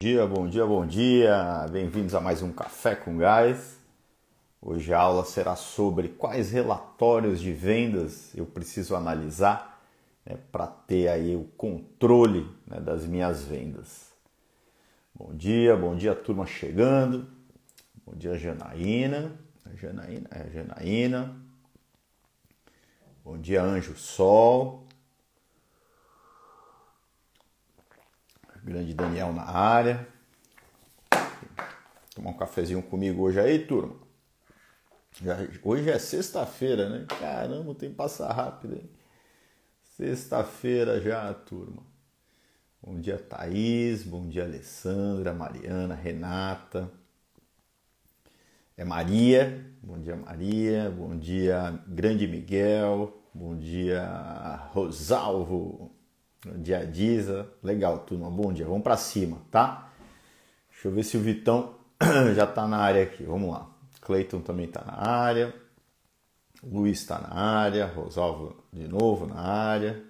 dia, bom dia, bom dia. Bem-vindos a mais um Café com Gás. Hoje a aula será sobre quais relatórios de vendas eu preciso analisar né, para ter aí o controle né, das minhas vendas. Bom dia, bom dia, turma chegando. Bom dia, Janaína. Janaína, é Janaína. Bom dia, Anjo Sol. Grande Daniel na área. Tomar um cafezinho comigo hoje aí, turma. Já, hoje é sexta-feira, né? Caramba, tem que passar rápido, hein? Sexta-feira já, turma. Bom dia, Thaís. Bom dia, Alessandra, Mariana, Renata. É Maria. Bom dia, Maria. Bom dia, Grande Miguel. Bom dia, Rosalvo. Dia, Diza. Legal, turma. Bom dia. Vamos para cima, tá? Deixa eu ver se o Vitão já tá na área aqui. Vamos lá. Cleiton também tá na área. Luiz está na área. Rosalvo de novo na área.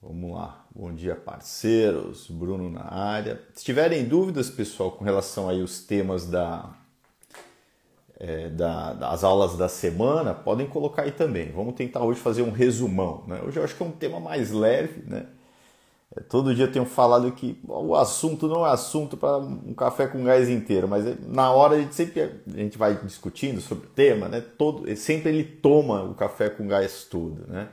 Vamos lá. Bom dia, parceiros. Bruno na área. Se tiverem dúvidas, pessoal, com relação aí os temas da, é, da, das aulas da semana, podem colocar aí também. Vamos tentar hoje fazer um resumão. Né? Hoje eu acho que é um tema mais leve. Né? É, todo dia eu tenho falado que o assunto não é assunto para um café com gás inteiro, mas é, na hora a gente sempre a gente vai discutindo sobre o tema, né? Todo, sempre ele toma o café com gás todo, né?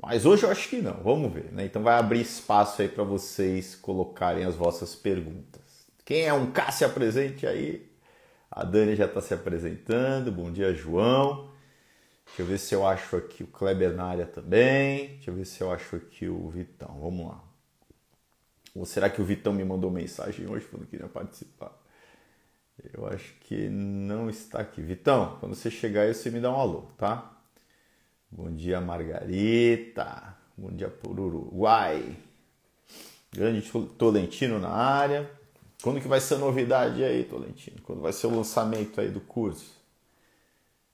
Mas hoje eu acho que não, vamos ver, né? Então vai abrir espaço aí para vocês colocarem as vossas perguntas. Quem é um Cássio presente aí? A Dani já está se apresentando. Bom dia, João. Deixa eu ver se eu acho aqui o Kleber na área também. Deixa eu ver se eu acho aqui o Vitão. Vamos lá. Ou será que o Vitão me mandou mensagem hoje que queria participar? Eu acho que não está aqui. Vitão, quando você chegar aí, você me dá um alô, tá? Bom dia, Margarita. Bom dia, por Uruguai. Grande Tolentino na área. Quando que vai ser a novidade aí, Tolentino? Quando vai ser o lançamento aí do curso?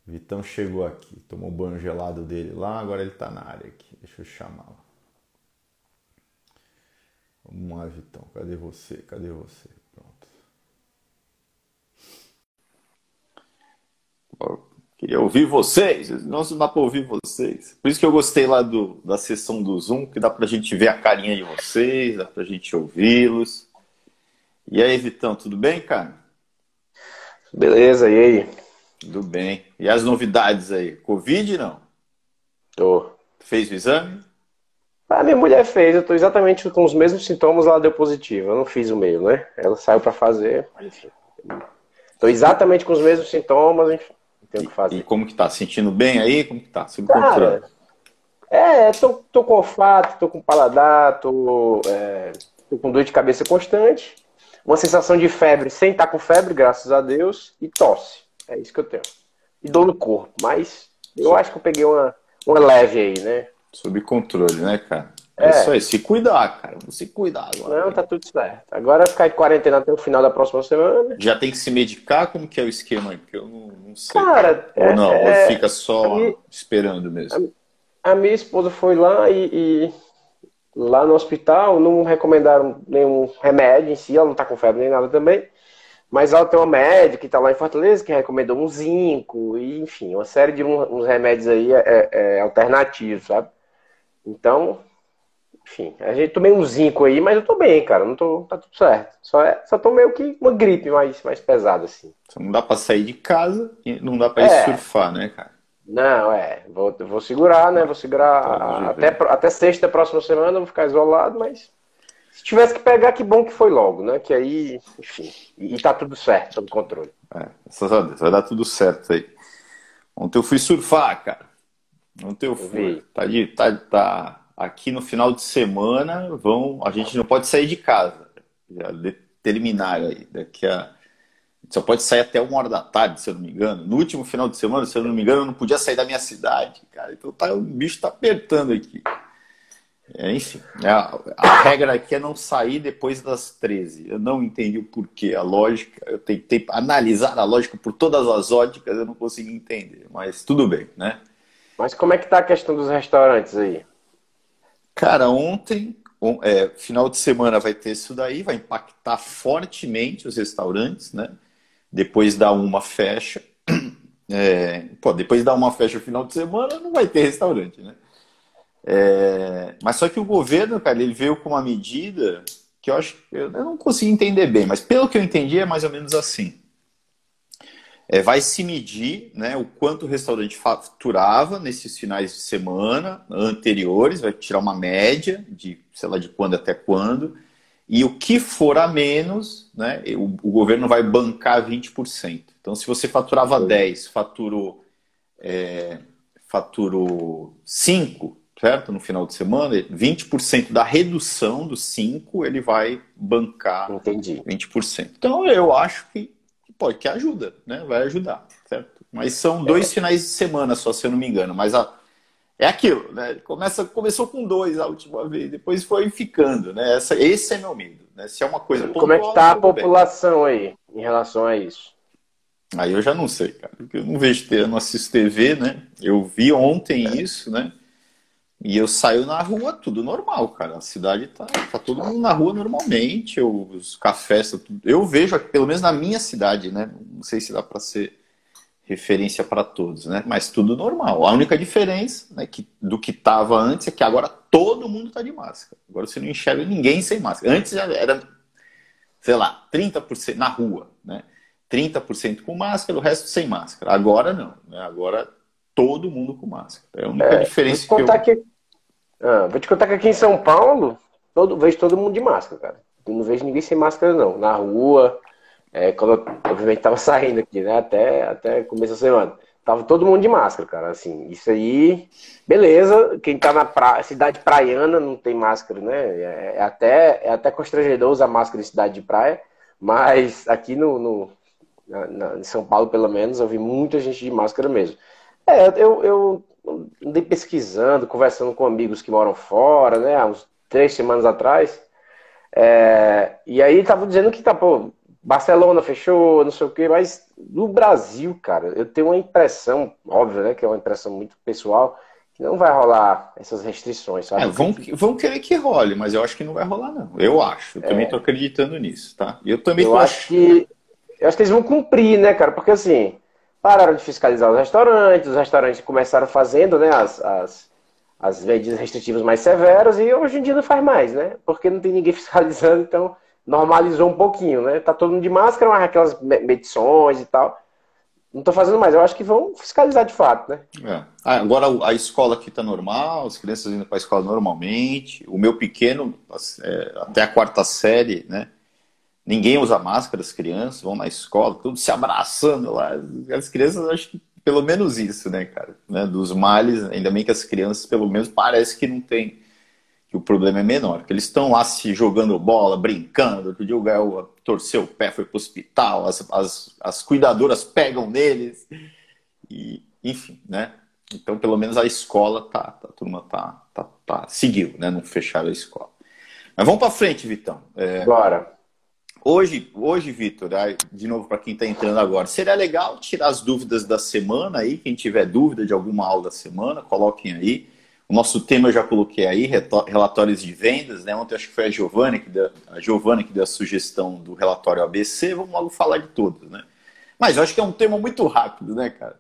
Vitão chegou aqui, tomou o banho gelado dele lá, agora ele tá na área aqui. Deixa eu chamá-lo. Vamos lá, Vitão. Cadê você? Cadê você? Pronto. Queria ouvir vocês. Não dá para ouvir vocês. Por isso que eu gostei lá do, da sessão do Zoom, que dá para a gente ver a carinha de vocês, dá para a gente ouvi-los. E aí, Vitão, tudo bem, cara? Beleza, e aí? Tudo bem. E as novidades aí? Covid, não? Tô. Fez o exame? A minha mulher fez, eu tô exatamente com os mesmos sintomas, ela deu positivo. Eu não fiz o meio, né? Ela saiu para fazer, enfim. Tô exatamente com os mesmos sintomas, enfim. Tenho que fazer. E como que tá? Sentindo bem aí? Como que tá? Sob controle? É, tô, tô com olfato, tô com paladar, tô, é, tô com dor de cabeça constante uma sensação de febre sem estar com febre, graças a Deus, e tosse. É isso que eu tenho. E dor no corpo. Mas eu acho que eu peguei uma, uma leve aí, né? Sob controle, né, cara? É, é isso aí, se cuidar, cara. Se cuidar agora. Não, tá tudo certo. Agora é ficar de quarentena até o final da próxima semana. Já tem que se medicar? Como que é o esquema aí? Porque eu não, não sei. Cara, ou é, não, é, ou fica só minha, esperando mesmo. A, a, minha esposa foi lá e, e Lá no hospital não recomendaram nenhum remédio em si, ela não está com febre nem nada também. Mas ela tem uma médica que está lá em Fortaleza que recomendou um zinco, e, enfim, uma série de uns remédios aí é, é, é, alternativos, sabe? Então, enfim, a gente tomei um zinco aí, mas eu tô bem, cara, não tô, tá tudo certo. Só, é, só tô meio que uma gripe mais, mais pesada, assim. Não dá pra sair de casa e não dá pra ir é. surfar, né, cara? Não, é. Vou, vou segurar, né? Vou segurar até, até sexta próxima semana, vou ficar isolado, mas se tivesse que pegar, que bom que foi logo, né? Que aí, enfim, e, tá tudo certo, sob controle. É, vai dar tudo certo aí. Ontem eu fui surfar, cara. Ontem eu fui. Tá, de, tá, tá aqui no final de semana, vão. A gente não pode sair de casa. Já determinaram aí. Daqui a só pode sair até uma hora da tarde, se eu não me engano. No último final de semana, se eu não me engano, eu não podia sair da minha cidade, cara. Então tá, o bicho tá apertando aqui. É, enfim, é, a, a, regra aqui é não sair depois das 13. Eu não entendi o porquê, a lógica. Eu tentei analisar a lógica por todas as óticas, eu não consegui entender. Mas tudo bem, né? Mas como é que tá a questão dos restaurantes aí? Cara, ontem um, é, final de semana vai ter isso daí, vai impactar fortemente os restaurantes, né? Depois da uma fecha. É, pô, depois da uma fecha final de semana, não vai ter restaurante, né? É, mas só que o governo, cara, ele veio com uma medida que eu acho eu não consegui entender bem, mas pelo que eu entendi é mais ou menos assim. É, vai se medir né, o quanto o restaurante faturava nesses finais de semana anteriores, vai tirar uma média de, sei lá, de quando até quando, e o que for a menos, né, o, o governo vai bancar 20%. Então, se você faturava 10, faturou, é, faturou 5, certo? No final de semana, 20% da redução dos 5 ele vai bancar Entendi. 20%. Então eu acho que pode que ajuda, né? Vai ajudar, certo? Mas são dois é. finais de semana só, se eu não me engano. Mas a, é aquilo, né? Começa, começou com dois a última vez, depois foi ficando, né? Essa, esse é meu medo, né? Se é uma coisa Como é que tá a população bem. aí em relação a isso? Aí eu já não sei, cara. Porque eu não vejo, eu não assisto TV, né? Eu vi ontem é. isso, né? E eu saio na rua, tudo normal, cara. A cidade tá, tá todo mundo na rua normalmente, eu, os cafés, tá tudo... eu vejo, pelo menos na minha cidade, né? Não sei se dá para ser referência para todos, né? Mas tudo normal. A única diferença né, que, do que tava antes é que agora todo mundo tá de máscara. Agora você não enxerga ninguém sem máscara. Antes era, sei lá, 30% na rua, né? 30% com máscara, o resto sem máscara. Agora não, né? Agora todo mundo com máscara. É a única é, diferença que eu... que ah, vou te contar que aqui em São Paulo, todo, vejo todo mundo de máscara, cara. Eu não vejo ninguém sem máscara, não. Na rua, é, quando eu, obviamente, tava saindo aqui, né? Até, até começo da semana. Tava todo mundo de máscara, cara. Assim, isso aí, beleza. Quem tá na pra... cidade praiana não tem máscara, né? É, é, até, é até constrangedor usar máscara em cidade de praia. Mas aqui no, no na, na, em São Paulo, pelo menos, eu vi muita gente de máscara mesmo. É, eu, eu andei pesquisando, conversando com amigos que moram fora, né? Há uns três semanas atrás. É, e aí tava dizendo que tá, pô, Barcelona fechou, não sei o quê, mas no Brasil, cara, eu tenho uma impressão, óbvio, né? Que é uma impressão muito pessoal, que não vai rolar essas restrições, sabe? É, vão, vão querer que role, mas eu acho que não vai rolar, não. Eu acho. Eu é. também tô acreditando nisso, tá? Eu também eu acho que. Eu acho que eles vão cumprir, né, cara? Porque assim, pararam de fiscalizar os restaurantes, os restaurantes começaram fazendo né, as, as, as medidas restritivas mais severas e hoje em dia não faz mais, né? Porque não tem ninguém fiscalizando, então normalizou um pouquinho, né? Tá todo mundo de máscara, mas aquelas medições e tal. Não estou fazendo mais, eu acho que vão fiscalizar de fato, né? É. Ah, agora a escola aqui está normal, as crianças indo para a escola normalmente. O meu pequeno, é, até a quarta série, né? Ninguém usa máscara, as crianças vão na escola, tudo se abraçando lá. As crianças, acho que pelo menos isso, né, cara? Né? Dos males, ainda bem que as crianças, pelo menos, parece que não tem, que o problema é menor. Que eles estão lá se jogando bola, brincando. Outro dia o Gael torceu o pé, foi pro hospital, as, as, as cuidadoras pegam neles. E, enfim, né? Então, pelo menos a escola tá, tá a turma tá, tá, tá, seguiu, né? Não fecharam a escola. Mas vamos para frente, Vitão. É... Bora. Hoje, hoje Vitor, de novo para quem está entrando agora, seria legal tirar as dúvidas da semana aí. Quem tiver dúvida de alguma aula da semana, coloquem aí. O nosso tema eu já coloquei aí, relatórios de vendas, né? Ontem acho que foi a Giovana que deu, a Giovana que deu a sugestão do relatório ABC. Vamos logo falar de todos, né? Mas eu acho que é um tema muito rápido, né, cara?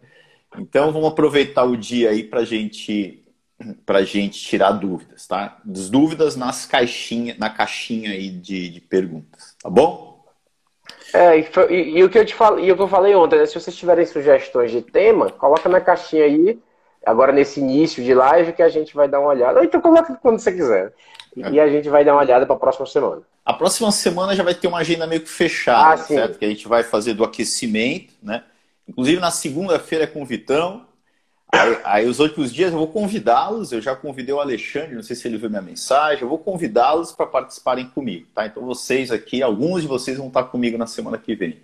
Então vamos aproveitar o dia aí para gente para gente tirar dúvidas, tá? As dúvidas nas caixinha, na caixinha aí de, de perguntas, tá bom? É, e, e, e, o que eu te falei, e o que eu falei ontem, né? Se vocês tiverem sugestões de tema, coloca na caixinha aí, agora nesse início de live, que a gente vai dar uma olhada. Ou então coloca quando você quiser. É. E a gente vai dar uma olhada para a próxima semana. A próxima semana já vai ter uma agenda meio que fechada, ah, certo? Que a gente vai fazer do aquecimento, né? Inclusive na segunda-feira é com o Vitão, Aí, aí, os outros dias eu vou convidá-los, eu já convidei o Alexandre, não sei se ele viu minha mensagem, eu vou convidá-los para participarem comigo, tá? Então vocês aqui, alguns de vocês vão estar comigo na semana que vem.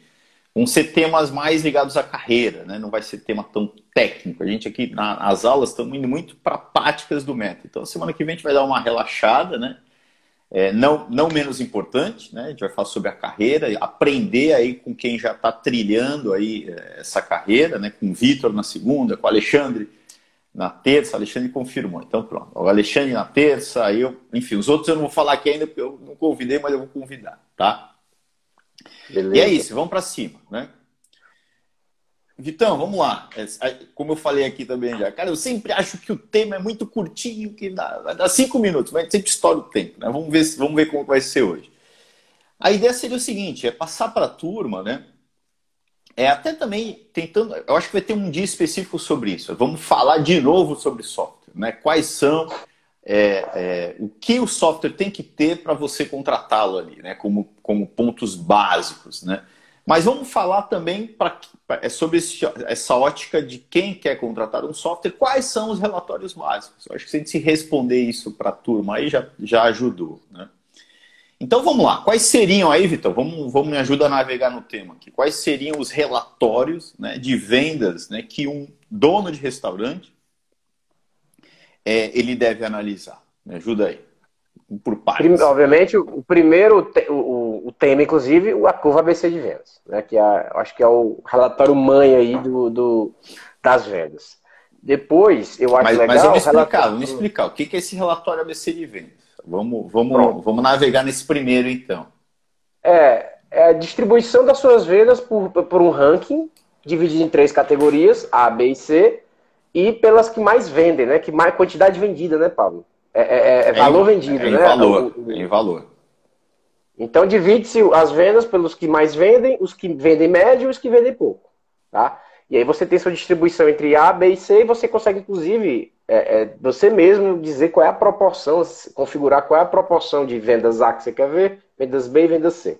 Vão ser temas mais ligados à carreira, né? Não vai ser tema tão técnico. A gente aqui nas aulas estamos indo muito para práticas do método. Então semana que vem a gente vai dar uma relaxada, né? É, não, não menos importante, né? A gente vai falar sobre a carreira, aprender aí com quem já está trilhando aí é, essa carreira, né? Com o Vitor na segunda, com o Alexandre na terça, Alexandre confirmou. Então pronto. O Alexandre na terça, eu, enfim, os outros eu não vou falar aqui ainda porque eu não convidei, mas eu vou convidar, tá? Beleza. E é isso, vamos para cima, né? Vitão, vamos lá. É, como eu falei aqui também já, cara, eu sempre acho que o tema é muito curtinho, que dá, dá cinco minutos, mas sempre estoura o tempo, né? Vamos ver, vamos ver como vai ser hoje. A ideia seria o seguinte: é passar para a turma, né? É até também tentando. Eu acho que vai ter um dia específico sobre isso. Vamos falar de novo sobre software, né? Quais são é, é, o que o software tem que ter para você contratá-lo ali, né? Como, como pontos básicos, né? Mas vamos falar também pra, é sobre esse, essa ótica de quem quer contratar um software, quais são os relatórios básicos. Eu acho que se a gente responder isso para a turma aí já, já ajudou. Né? Então vamos lá, quais seriam aí, Vitor? Vamos, vamos me ajudar a navegar no tema aqui. Quais seriam os relatórios né, de vendas né, que um dono de restaurante é, ele deve analisar? Me ajuda aí por partes. Obviamente, o primeiro, o, o tema, inclusive, a curva ABC de vendas, né? Que é, acho que é o relatório mãe aí do, do das vendas. Depois, eu acho mas, legal. Mas vamos explicar, relatório... vamos explicar. O que é esse relatório ABC de vendas? Vamos, vamos, vamos navegar nesse primeiro, então. É, é a distribuição das suas vendas por, por um ranking, dividido em três categorias, A, B e C, e pelas que mais vendem, né? Que mais quantidade vendida, né, Pablo? É, é, é, é valor em, vendido, é né? Valor, o, em valor. Então divide-se as vendas pelos que mais vendem, os que vendem médio e os que vendem pouco. Tá? E aí você tem sua distribuição entre A, B e C e você consegue, inclusive, é, é, você mesmo dizer qual é a proporção, configurar qual é a proporção de vendas A que você quer ver, vendas B e vendas C.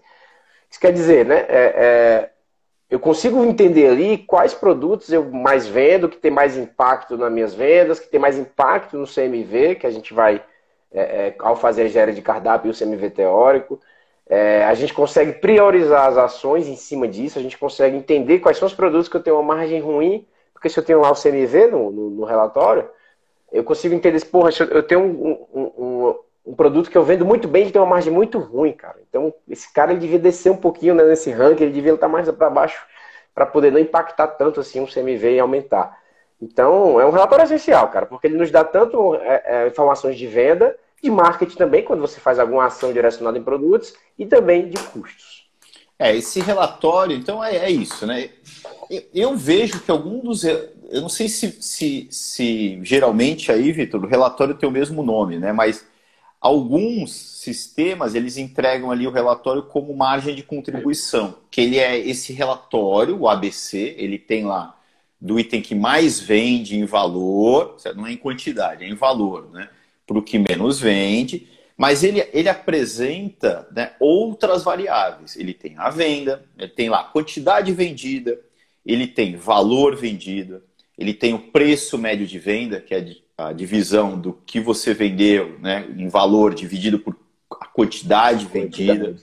Isso quer dizer, né? É, é eu consigo entender ali quais produtos eu mais vendo, que tem mais impacto nas minhas vendas, que tem mais impacto no CMV, que a gente vai, é, é, ao fazer a engenharia de cardápio e o CMV teórico. É, a gente consegue priorizar as ações em cima disso, a gente consegue entender quais são os produtos que eu tenho uma margem ruim, porque se eu tenho lá o CMV no, no, no relatório, eu consigo entender, porra, eu tenho um, um um produto que eu vendo muito bem, que tem uma margem muito ruim, cara. Então, esse cara ele devia descer um pouquinho né, nesse ranking, ele devia estar mais para baixo para poder não impactar tanto assim o CMV e aumentar. Então, é um relatório essencial, cara, porque ele nos dá tanto é, é, informações de venda, de marketing também, quando você faz alguma ação direcionada em produtos, e também de custos. É, esse relatório, então, é, é isso, né? Eu, eu, vejo que algum dos. Eu não sei se, se, se geralmente aí, Vitor, o relatório tem o mesmo nome, né? Mas Alguns sistemas eles entregam ali o relatório como margem de contribuição, que ele é esse relatório, o ABC, ele tem lá do item que mais vende em valor, não é em quantidade, é em valor, né? Para o que menos vende, mas ele, ele apresenta né, outras variáveis. Ele tem a venda, ele tem lá quantidade vendida, ele tem valor vendido, ele tem o preço médio de venda, que é a divisão do que você vendeu né, em valor dividido por a quantidade vendida.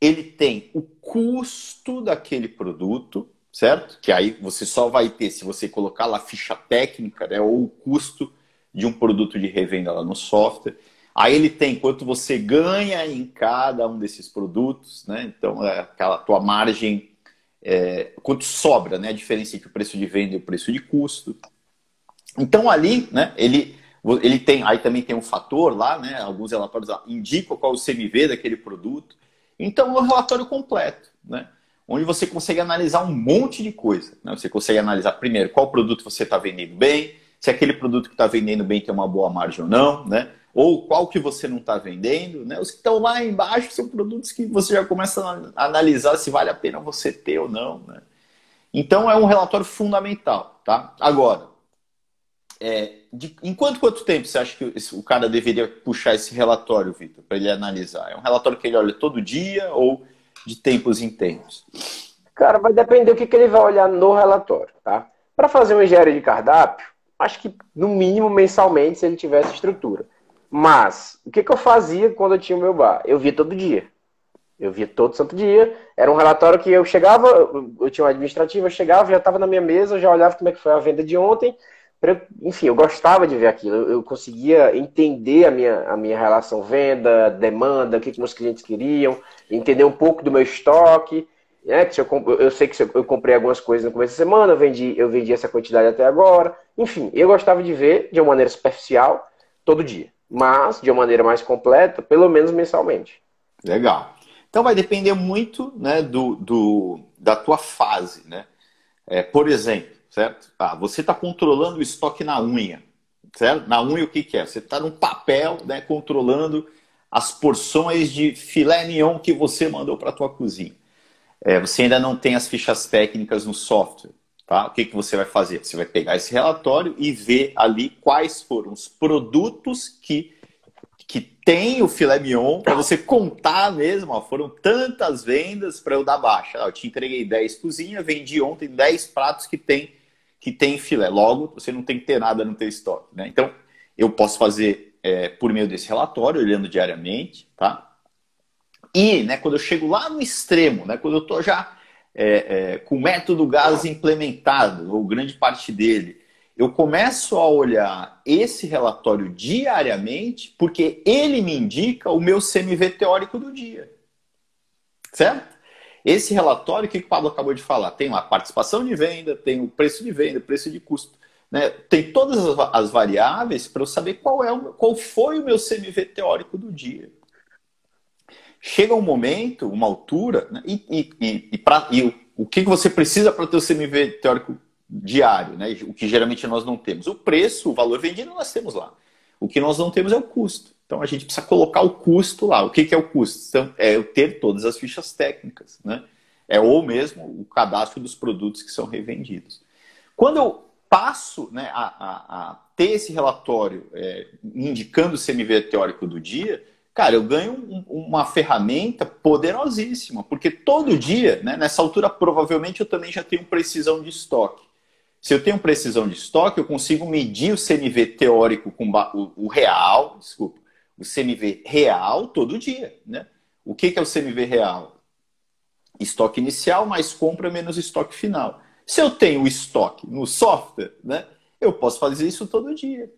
Ele tem o custo daquele produto, certo? Que aí você só vai ter se você colocar lá a ficha técnica, né, ou o custo de um produto de revenda lá no software. Aí ele tem quanto você ganha em cada um desses produtos, né? Então, é aquela tua margem, é, quanto sobra, né? A diferença entre o preço de venda e o preço de custo. Então ali, né, ele, ele tem, aí também tem um fator lá, né, alguns relatórios indicam qual é o CMV daquele produto. Então é um relatório completo, né, onde você consegue analisar um monte de coisa. Né? Você consegue analisar primeiro qual produto você está vendendo bem, se aquele produto que está vendendo bem tem uma boa margem ou não, né? Ou qual que você não está vendendo, né? Os que estão lá embaixo são produtos que você já começa a analisar se vale a pena você ter ou não, né? Então é um relatório fundamental, tá? Agora, é, de, em quanto quanto tempo você acha que o cara deveria puxar esse relatório, Vitor, para ele analisar? É um relatório que ele olha todo dia ou de tempos em tempos? Cara, vai depender do que, que ele vai olhar no relatório, tá? Para fazer uma engenharia de cardápio, acho que no mínimo mensalmente se ele tivesse estrutura. Mas, o que, que eu fazia quando eu tinha o meu bar? Eu via todo dia. Eu via todo santo dia. Era um relatório que eu chegava, eu tinha uma administrativa, eu chegava, já estava na minha mesa, já olhava como é que foi a venda de ontem, enfim, eu gostava de ver aquilo. Eu, conseguia entender a minha, a minha relação venda, demanda, o que, que meus clientes queriam, entender um pouco do meu estoque. É, que eu, eu sei que eu comprei algumas coisas no começo da semana, eu vendi, eu vendi essa quantidade até agora. Enfim, eu gostava de ver de uma maneira superficial todo dia, mas de uma maneira mais completa, pelo menos mensalmente. Legal. Então vai depender muito né, do, do da tua fase. Né? É, por exemplo, certo? Ah, você está controlando o estoque na unha. Certo? Na unha o que, que é? Você está num papel né, controlando as porções de filé mignon que você mandou para a tua cozinha. É, você ainda não tem as fichas técnicas no software. Tá? O que, que você vai fazer? Você vai pegar esse relatório e ver ali quais foram os produtos que, que tem o filé mignon, para você contar mesmo. Ó, foram tantas vendas para eu dar baixa. Eu te entreguei 10 cozinhas, vendi ontem 10 pratos que tem, que tem filé. Logo, você não tem que ter nada no teu estoque. Né? Então, eu posso fazer é, por meio desse relatório, olhando diariamente, tá? E, né, quando eu chego lá no extremo, né, quando eu estou já é, é, com o método gás implementado, ou grande parte dele, eu começo a olhar esse relatório diariamente, porque ele me indica o meu CMV teórico do dia. Certo? Esse relatório, o que o Pablo acabou de falar? Tem lá a participação de venda, tem o preço de venda, preço de custo. Né? Tem todas as variáveis para eu saber qual, é o, qual foi o meu CMV teórico do dia. Chega um momento, uma altura, né? e, e, e, e, pra, e o, o que você precisa para ter o CMV teórico diário, né? o que geralmente nós não temos. O preço, o valor vendido, nós temos lá. O que nós não temos é o custo. Então a gente precisa colocar o custo lá. O que, que é o custo? Então, é eu ter todas as fichas técnicas. Né? É ou mesmo o cadastro dos produtos que são revendidos. Quando eu passo né, a, a, a ter esse relatório é, indicando o CMV teórico do dia, cara, eu ganho um, uma ferramenta poderosíssima, porque todo dia, né, nessa altura, provavelmente eu também já tenho precisão de estoque. Se eu tenho precisão de estoque, eu consigo medir o CMV teórico com o, o real, desculpa, o CMV real todo dia. Né? O que, que é o CMV real? Estoque inicial mais compra menos estoque final. Se eu tenho o estoque no software, né, eu posso fazer isso todo dia.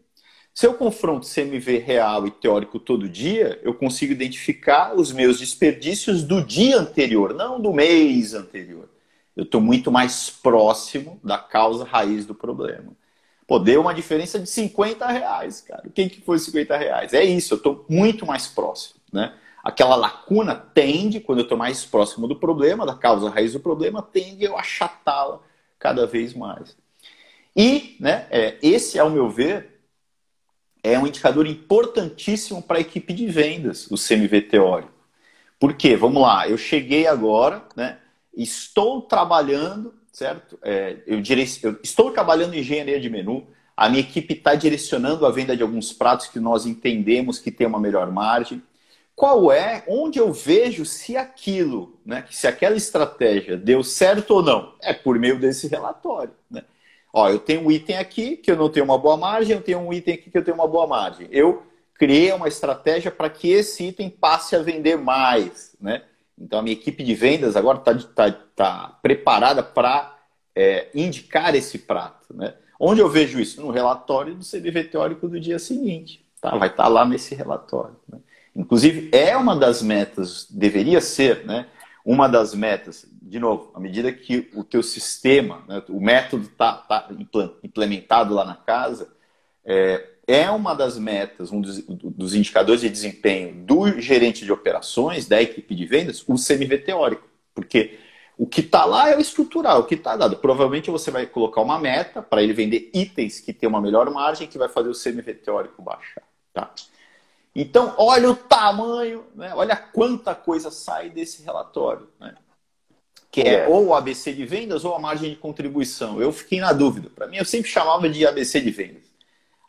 Se eu confronto CMV real e teórico todo dia, eu consigo identificar os meus desperdícios do dia anterior, não do mês anterior. Eu estou muito mais próximo da causa raiz do problema. Pô, deu uma diferença de 50 reais, cara. Quem que foi 50 reais? É isso, eu estou muito mais próximo, né? Aquela lacuna tende, quando eu estou mais próximo do problema, da causa raiz do problema, tende a achatá-la cada vez mais. E né, é, esse, ao meu ver, é um indicador importantíssimo para a equipe de vendas, o CMV teórico. Por quê? Vamos lá, eu cheguei agora, né, estou trabalhando, certo? É, eu, direc... eu estou trabalhando em engenharia de menu, a minha equipe está direcionando a venda de alguns pratos que nós entendemos que tem uma melhor margem qual é, onde eu vejo se aquilo, né, se aquela estratégia deu certo ou não. É por meio desse relatório. Né? Ó, eu tenho um item aqui que eu não tenho uma boa margem, eu tenho um item aqui que eu tenho uma boa margem. Eu criei uma estratégia para que esse item passe a vender mais. Né? Então a minha equipe de vendas agora está tá, tá preparada para é, indicar esse prato. Né? Onde eu vejo isso? No relatório do CBV teórico do dia seguinte. Tá? Vai estar tá lá nesse relatório. Né? Inclusive, é uma das metas, deveria ser, né? Uma das metas, de novo, à medida que o teu sistema, né, o método está tá implementado lá na casa, é, é uma das metas, um dos, dos, indicadores de desempenho do gerente de operações, da equipe de vendas, o CMV teórico. Porque o que está lá é o estrutural, o que está dado. Provavelmente você vai colocar uma meta para ele vender itens que tem uma melhor margem, que vai fazer o CMV teórico baixar. Tá? Então, olha o tamanho, né? olha quanta coisa sai desse relatório. Né? Que é, é ou o ABC de vendas ou a margem de contribuição. Eu fiquei na dúvida. Para mim, eu sempre chamava de ABC de vendas.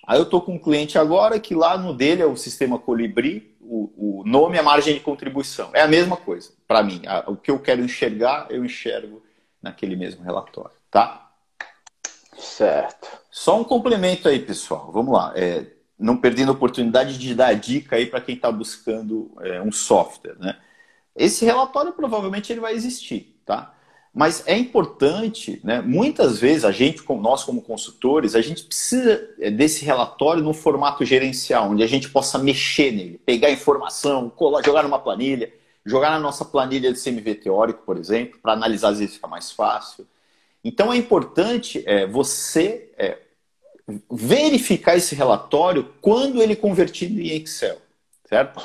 Aí eu estou com um cliente agora que lá no dele é o sistema Colibri, o, o nome é margem de contribuição. É a mesma coisa. Para mim, o que eu quero enxergar, eu enxergo naquele mesmo relatório. Tá? Certo. Só um complemento aí, pessoal. Vamos lá. É, não perdendo a oportunidade de dar dica aí para quem está buscando é, um software. Né? Esse relatório provavelmente ele vai existir, tá? Mas é importante, né? Muitas vezes a gente, nós como consultores, a gente precisa é, desse relatório no formato gerencial, onde a gente possa mexer nele, pegar informação, colar, jogar numa planilha jogar na nossa planilha de CMV teórico, por exemplo, para analisar às vezes fica mais fácil. Então é importante é, você é, verificar esse relatório quando ele convertido em Excel, certo?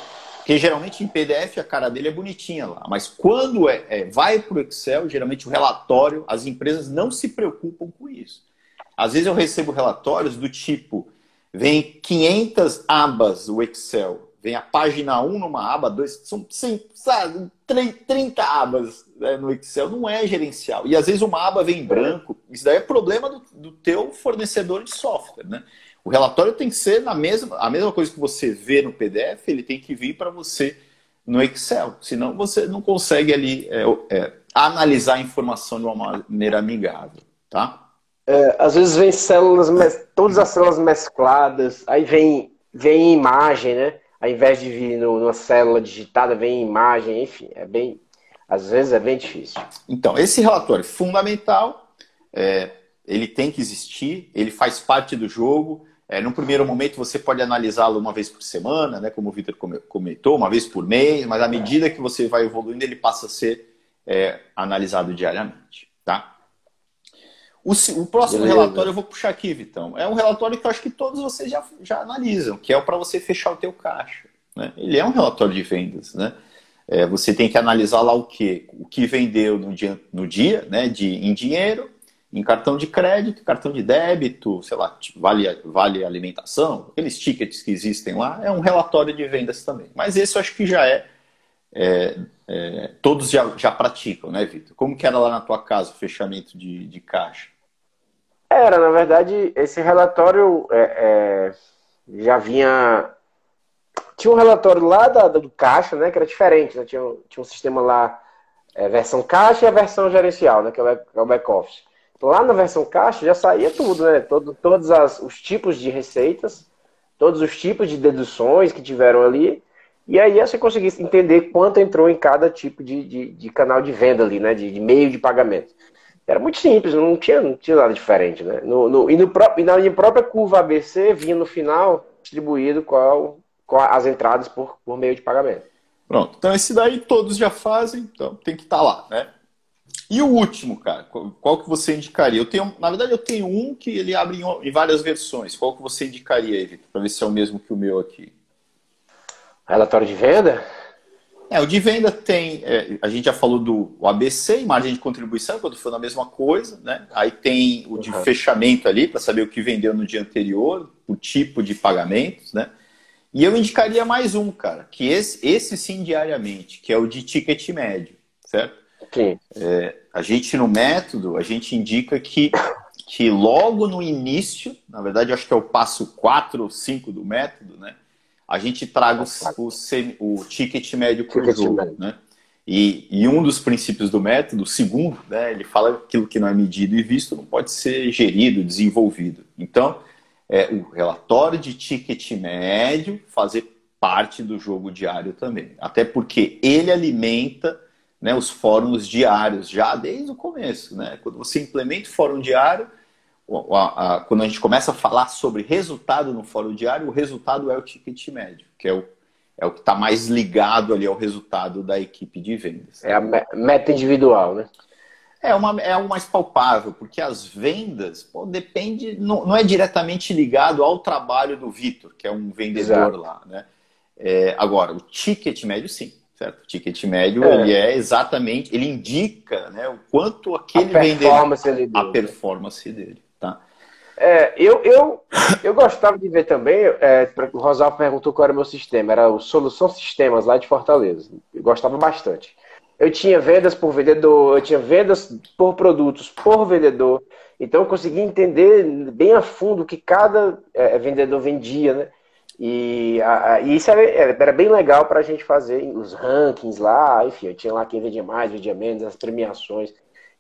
Porque geralmente em PDF a cara dele é bonitinha lá, mas quando é, é vai para o Excel, geralmente o relatório, as empresas não se preocupam com isso. Às vezes eu recebo relatórios do tipo, vem 500 abas o Excel, vem a página 1 numa aba, 2, são 100, sabe, 30 abas né, no Excel, não é gerencial. E às vezes uma aba vem em branco, isso daí é problema do, do teu fornecedor de software, né? O relatório tem que ser na mesma, a mesma coisa que você vê no PDF, ele tem que vir para você no Excel, senão você não consegue ali é, é, analisar a informação de uma maneira amigável, tá? É, às vezes vem células, todas as células mescladas, aí vem, vem imagem, né? ao invés de vir no, numa célula digitada, vem imagem, enfim, é bem. Às vezes é bem difícil. Então, esse relatório é fundamental, é, ele tem que existir, ele faz parte do jogo. É, no primeiro momento você pode analisá-lo uma vez por semana, né, como o Vitor comentou, uma vez por mês, mas à medida que você vai evoluindo, ele passa a ser é, analisado diariamente. Tá? O, o próximo Beleza. relatório eu vou puxar aqui, Vitão. É um relatório que eu acho que todos vocês já, já analisam, que é para você fechar o teu caixa. Né? Ele é um relatório de vendas, né? É, você tem que analisar lá o que, o que vendeu no dia, no dia né, de, em dinheiro, em cartão de crédito, cartão de débito, sei lá, vale, vale alimentação, aqueles tickets que existem lá, é um relatório de vendas também. Mas esse eu acho que já é, é, é todos já, já praticam, né, Vitor? Como que era lá na tua casa o fechamento de, de caixa? Era, na verdade, esse relatório é, é, já vinha. Tinha um relatório lá da, do caixa, né? Que era diferente, né? Tinha, tinha um sistema lá, é, versão caixa e a versão gerencial, né? Que é o back-office. Lá na versão caixa já saía tudo, né? Todo, todos as, os tipos de receitas, todos os tipos de deduções que tiveram ali. E aí você conseguisse entender quanto entrou em cada tipo de, de, de canal de venda ali, né? De, de meio de pagamento. Era muito simples, não tinha, não tinha nada diferente, né? No, no, e, no, e na minha própria curva ABC vinha no final distribuído qual, qual as entradas por, por meio de pagamento. Pronto, então esse daí todos já fazem, então tem que estar tá lá, né? E o último, cara, qual, que você indicaria? Eu tenho, na verdade, eu tenho um que ele abre em, em várias versões. Qual que você indicaria aí, Vitor, para ver se é o mesmo que o meu aqui? Relatório de venda? É, o de venda tem, é, a gente já falou do ABC, margem de contribuição, quando for na mesma coisa, né? Aí tem o de uhum. fechamento ali, para saber o que vendeu no dia anterior, o tipo de pagamentos, né? E eu indicaria mais um, cara, que esse, esse sim diariamente, que é o de ticket médio, certo? Sim. É, a gente no método, a gente indica que, que logo no início, na verdade acho que é o passo 4 ou 5 do método, né? a gente traga o, o, o ticket médio para o jogo. Médio. Né? E, e, um dos princípios do método, o segundo, né, ele fala que aquilo que não é medido e visto não pode ser gerido, desenvolvido. Então, é, o relatório de ticket médio fazer parte do jogo diário também. Até porque ele alimenta né, os fóruns diários já desde o começo. Né? Quando você implementa o fórum diário, a, a, quando a gente começa a falar sobre resultado no fórum diário, o resultado é o ticket médio, que é o, é o que está mais ligado ali ao resultado da equipe de vendas. É a meta individual, né? É, uma, é algo mais palpável, porque as vendas pô, depende, não, não é diretamente ligado ao trabalho do Vitor, que é um vendedor Exato. lá. Né? É, agora, o ticket médio, sim. Certo? O ticket médio é. ele é exatamente, ele indica né, o quanto aquele a performance vendedor, dele, a performance dele. É, eu, eu, eu gostava de ver também, é, o Rosalvo perguntou qual era o meu sistema, era o Solução Sistemas lá de Fortaleza. Eu gostava bastante. Eu tinha vendas por vendedor, eu tinha vendas por produtos por vendedor, então eu conseguia entender bem a fundo o que cada é, vendedor vendia, né? E, a, e isso era, era, bem legal para a gente fazer os rankings lá, enfim, eu tinha lá quem vendia mais, vendia menos, as premiações.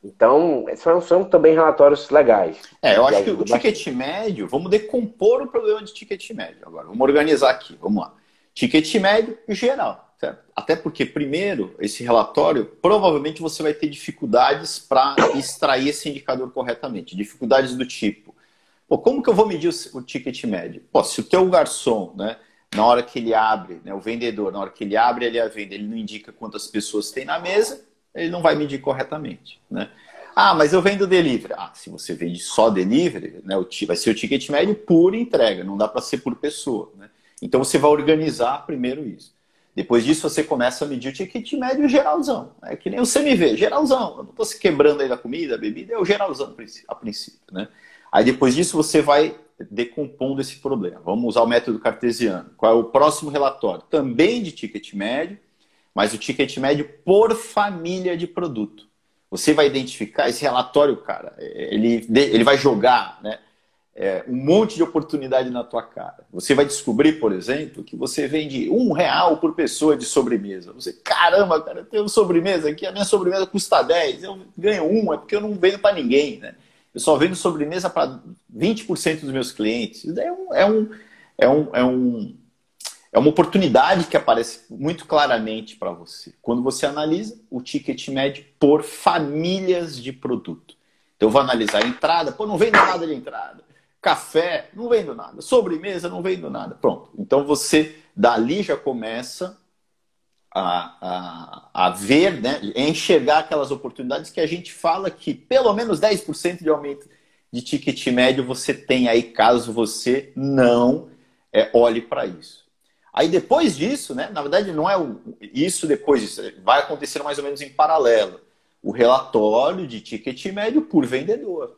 Então, são, são também relatórios legais. É, eu acho que o ticket médio, vamos decompor o problema de ticket médio agora. Vamos organizar aqui, vamos lá. Ticket médio geral, certo? Até porque, primeiro, esse relatório, provavelmente você vai ter dificuldades para extrair esse indicador corretamente. Dificuldades do tipo, pô, como que eu vou medir o, ticket médio? Pô, se o teu garçom, né, na hora que ele abre, né, o vendedor, na hora que ele abre ali a venda, ele não indica quantas pessoas tem na mesa, ele não vai medir corretamente. Né? Ah, mas eu vendo delivery. Ah, se você vende só delivery, né, vai ser o ticket médio por entrega, não dá para ser por pessoa. Né? Então você vai organizar primeiro isso. Depois disso você começa a medir o ticket médio geralzão. É que nem o CMV, geralzão. Eu não estou se quebrando aí da comida, da bebida, é o geralzão a princípio. Né? Aí depois disso você vai decompondo esse problema. Vamos usar o método cartesiano. Qual é o próximo relatório? Também de ticket médio, mas o ticket médio por família de produto. Você vai identificar esse relatório, cara, ele, ele vai jogar né, é, um monte de oportunidade na tua cara. Você vai descobrir, por exemplo, que você vende um real por pessoa de sobremesa. Você, caramba, cara, eu tenho sobremesa aqui, a minha sobremesa custa 10, eu ganho um, é porque eu não vendo para ninguém, né? Eu só vendo sobremesa para 20% dos meus clientes. É um, é, um, é, um, é, um, é uma oportunidade que aparece muito claramente para você. Quando você analisa o ticket médio por famílias de produto. Então eu vou analisar a entrada, pô, não vendo nada de entrada. Café, não vendo nada. Sobremesa, não vendo nada. Pronto. Então você dali já começa a, a, a ver, né, enxergar aquelas oportunidades que a gente fala que pelo menos 10% de aumento de ticket médio você tem aí, caso você não é, olhe para isso. Aí depois disso, né, na verdade não é o, isso depois disso, vai acontecer mais ou menos em paralelo. O relatório de ticket médio por vendedor,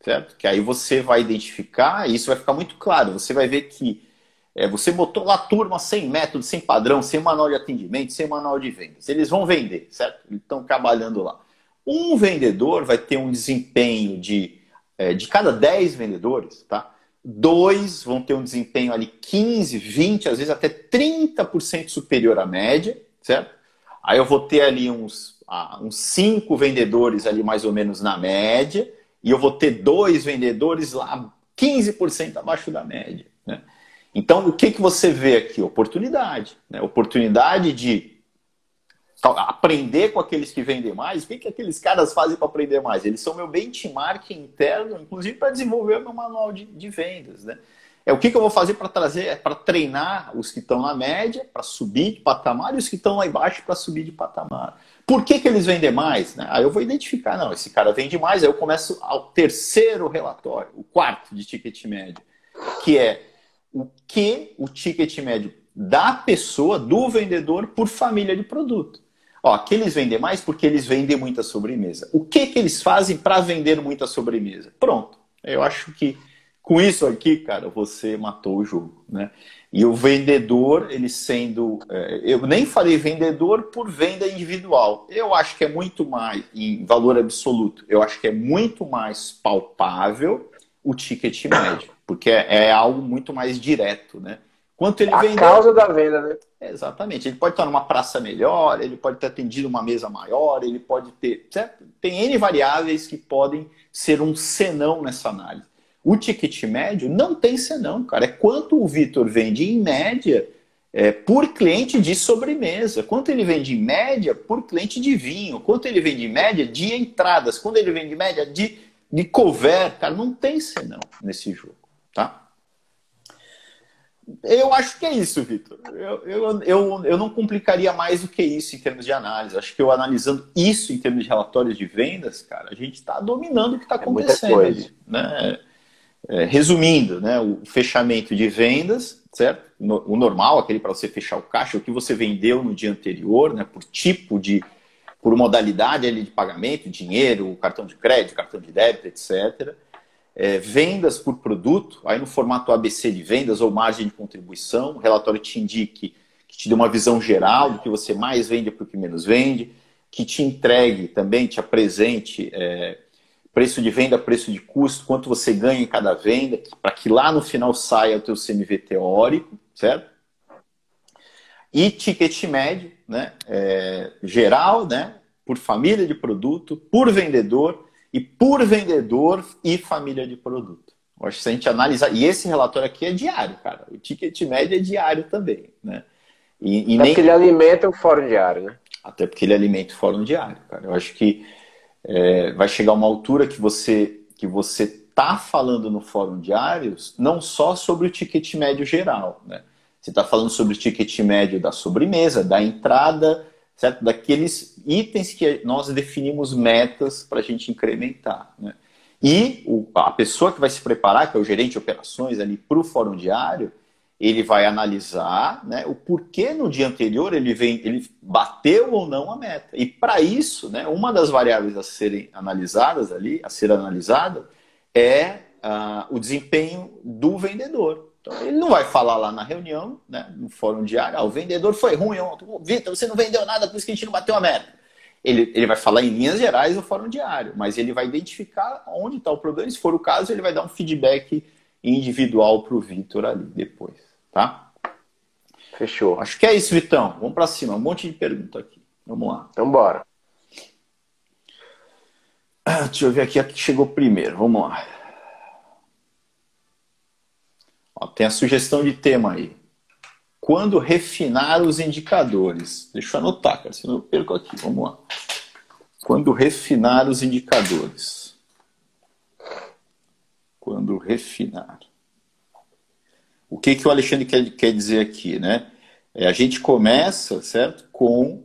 certo? Que aí você vai identificar, e isso vai ficar muito claro, você vai ver que é, você botou lá turma sem método, sem padrão, sem manual de atendimento, sem manual de vendas. Eles vão vender, certo? Eles estão trabalhando lá. Um vendedor vai ter um desempenho de, é, de cada 10 vendedores, tá? Dois vão ter um desempenho ali 15, 20, às vezes até 30% superior à média, certo? Aí eu vou ter ali uns, ah, uns cinco vendedores ali mais ou menos na média, e eu vou ter dois vendedores lá 15% abaixo da média. Então, o que, que você vê aqui? Oportunidade. Né? Oportunidade de aprender com aqueles que vendem mais. O que, que aqueles caras fazem para aprender mais? Eles são meu benchmark interno, inclusive para desenvolver meu manual de, de vendas. Né? É o que, que eu vou fazer para trazer, para treinar os que estão na média, para subir de patamar, e os que estão lá embaixo para subir de patamar. Por que, que eles vendem mais? Né? Aí eu vou identificar, não, esse cara vende mais, aí eu começo ao terceiro relatório, o quarto de ticket médio, que é o que o ticket médio da pessoa, do vendedor, por família de produto. Ó, aqui eles vendem mais porque eles vendem muita sobremesa. O que, que eles fazem para vender muita sobremesa? Pronto. Eu acho que com isso aqui, cara, você matou o jogo, né? E o vendedor, ele sendo. É, eu nem falei vendedor por venda individual. Eu acho que é muito mais, em valor absoluto, eu acho que é muito mais palpável o ticket médio porque é, é algo muito mais direto, né? Quanto ele a vendeu, causa da venda, né? Exatamente. Ele pode estar numa praça melhor, ele pode ter atendido uma mesa maior, ele pode ter. Certo? Tem N variáveis que podem ser um senão nessa análise. O ticket médio não tem senão, cara. É quanto o Vitor vende em média é, por cliente de sobremesa, quanto ele vende em média por cliente de vinho, quanto ele vende em média de entradas, quando ele vende em média de, de cover, cara. Não tem senão nesse jogo. Tá? Eu acho que é isso, Vitor. Eu, eu, eu, eu não complicaria mais do que isso em termos de análise. Acho que eu analisando isso em termos de relatórios de vendas, cara, a gente está dominando o que está é acontecendo. É ali, né? É, resumindo, né, o fechamento de vendas, certo? O normal, aquele para você fechar o caixa, o que você vendeu no dia anterior, né, por tipo de, por modalidade ali de pagamento, dinheiro, cartão de crédito, cartão de débito, etc é, vendas por produto, aí no formato ABC de vendas ou margem de contribuição, o relatório te indique, que te dê uma visão geral do que você mais vende para o que menos vende, que te entregue também, te apresente é, preço de venda, preço de custo, quanto você ganha em cada venda, para que lá no final saia o teu CMV teórico, certo? E ticket médio, né, é, geral, né, por família de produto, por vendedor, e por vendedor e família de produto. Eu acho que se a gente analisar. E esse relatório aqui é diário, cara. O ticket médio é diário também. Né? E, e nem... porque ele alimenta o fórum diário, né? Até porque ele alimenta o fórum diário, cara. Eu acho que é, vai chegar uma altura que você que você tá falando no fórum diário não só sobre o ticket médio geral, né? Você está falando sobre o ticket médio da sobremesa, da entrada, certo? Daqueles itens que nós definimos metas para a gente incrementar. Né? E o, a pessoa que vai se preparar, que é o gerente de operações ali para o fórum diário, ele vai analisar né, o porquê no dia anterior ele vem, ele bateu ou não a meta. E para isso, né, uma das variáveis a serem analisadas ali, a ser analisada, é uh, o desempenho do vendedor. Então, ele não vai falar lá na reunião, né, no fórum diário, ah, o vendedor foi ruim ontem. Vitor, você não vendeu nada, por isso que a gente não bateu a meta. Ele, ele vai falar em linhas gerais no fórum diário, mas ele vai identificar onde está o problema. Se for o caso, ele vai dar um feedback individual para o Vitor ali depois, tá? Fechou. Acho que é isso, Vitão. Vamos para cima. Um monte de pergunta aqui. Vamos lá. Então, bora. Ah, deixa eu ver aqui a que chegou primeiro. Vamos lá. Ó, tem a sugestão de tema aí. Quando refinar os indicadores. Deixa eu anotar, cara, senão eu perco aqui. Vamos lá. Quando refinar os indicadores. Quando refinar. O que, que o Alexandre quer, quer dizer aqui, né? É, a gente começa, certo, com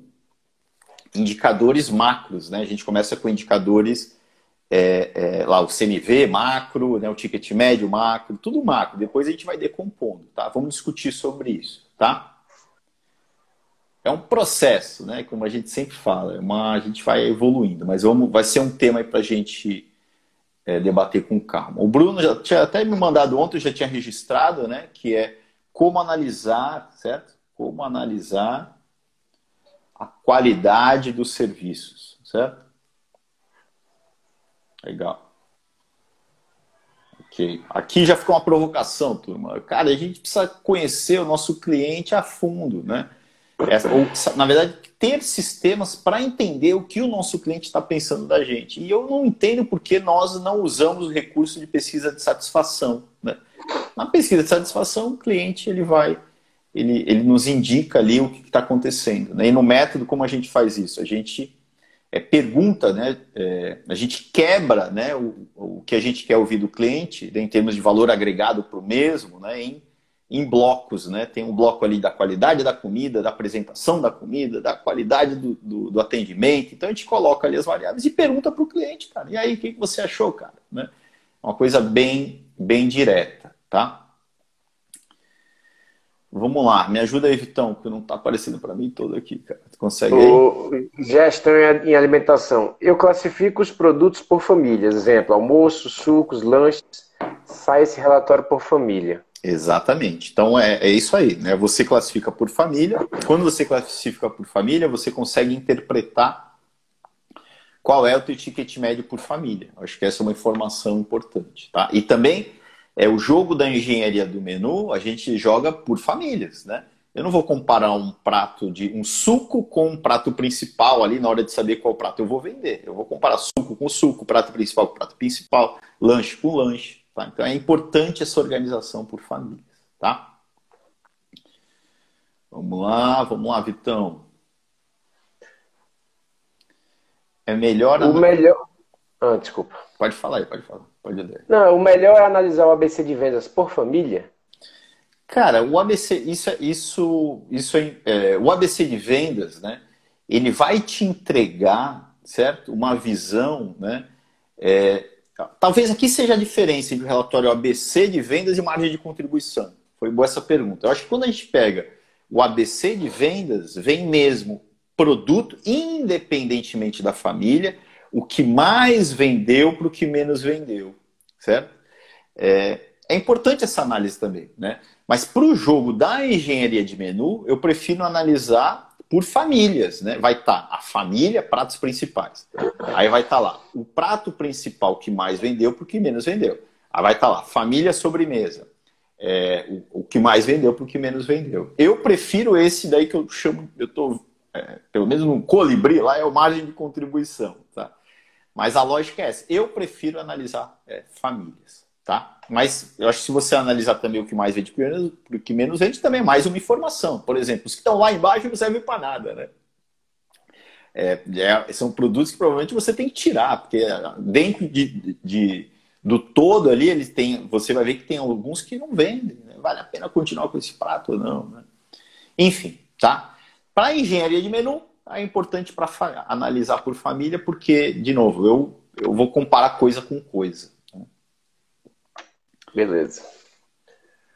indicadores macros, né? A gente começa com indicadores é, é, lá o CMV macro, né, o ticket médio macro, tudo macro. Depois a gente vai decompondo, tá? Vamos discutir sobre isso tá? É um processo, né? Como a gente sempre fala, é uma, a gente vai evoluindo, mas vamos, vai ser um tema para a gente é, debater com calma. O Bruno já tinha até me mandado ontem, já tinha registrado, né? Que é como analisar, certo? Como analisar a qualidade dos serviços, certo? Legal. Ok. Aqui já ficou uma provocação, turma. Cara, a gente precisa conhecer o nosso cliente a fundo, né? Essa, ou, na verdade, ter sistemas para entender o que o nosso cliente está pensando da gente. E eu não entendo por que nós não usamos o recurso de pesquisa de satisfação. Né? Na pesquisa de satisfação, o cliente ele vai, ele, ele nos indica ali o que está acontecendo. Né? E no método, como a gente faz isso? A gente é, pergunta, né, é, a gente quebra né, o, o que a gente quer ouvir do cliente né, em termos de valor agregado para o mesmo né, em, em blocos. Né? Tem um bloco ali da qualidade da comida, da apresentação da comida, da qualidade do, do, do atendimento. Então a gente coloca ali as variáveis e pergunta para o cliente, cara, e aí, o que, você achou, cara? Né? Uma coisa bem, bem direta, tá? Vamos lá, me ajuda aí, Vitão, que não está aparecendo para mim todo aqui, cara. Tu consegue aí? Gestão em alimentação. Eu classifico os produtos por famílias. Exemplo, almoço, sucos, lanches. Sai esse relatório por família. Exatamente. Então é, é isso aí, né? Você classifica por família. Quando você classifica por família, você consegue interpretar qual é o teu ticket médio por família. Acho que essa é uma informação importante, tá? E também é o jogo da engenharia do menu, a gente joga por famílias, né? Eu não vou comparar um prato de um suco com um prato principal ali na hora de saber qual prato eu vou vender. Eu vou comparar suco com suco, prato principal com prato principal, lanche com lanche. Tá? Então é importante essa organização por famílias, tá? Vamos lá, vamos lá, Vitão. É melhor. O melhor. Ah, desculpa. Pode falar aí, pode falar. Pode ler. Não, o melhor é analisar o ABC de vendas por família. Cara, o ABC, isso, é, isso, isso é, é, o ABC de vendas, né? Ele vai te entregar, certo? Uma visão, né? É, talvez aqui seja a diferença entre o relatório ABC de vendas e margem de contribuição. Foi boa essa pergunta. Eu acho que quando a gente pega o ABC de vendas, vem mesmo produto, independentemente da família, o que mais vendeu para o que menos vendeu, certo? É, é importante essa análise também, né? Mas para o jogo da engenharia de menu, eu prefiro analisar por famílias, né? Vai estar tá a família, pratos principais. Aí vai estar tá lá o prato principal que mais vendeu para o que menos vendeu. Aí vai estar tá lá família sobremesa. É, o, o, que mais vendeu para o que menos vendeu. Eu prefiro esse daí que eu chamo, eu estou, é, pelo menos no colibri lá, é o margem de contribuição. Tá? Mas a lógica é essa. Eu prefiro analisar é, famílias, tá? Mas eu acho que se você analisar também o que mais vende o que menos vende, também é mais uma informação. Por exemplo, os que estão lá embaixo não servem para nada, né? É, é, são produtos que provavelmente você tem que tirar, porque dentro de, de do todo ali, eles têm, você vai ver que tem alguns que não vendem, né? vale a pena continuar com esse prato ou não, né? Enfim, tá? Para engenharia de menu, é importante para analisar por família, porque, de novo, eu, eu vou comparar coisa com coisa. Né? Beleza.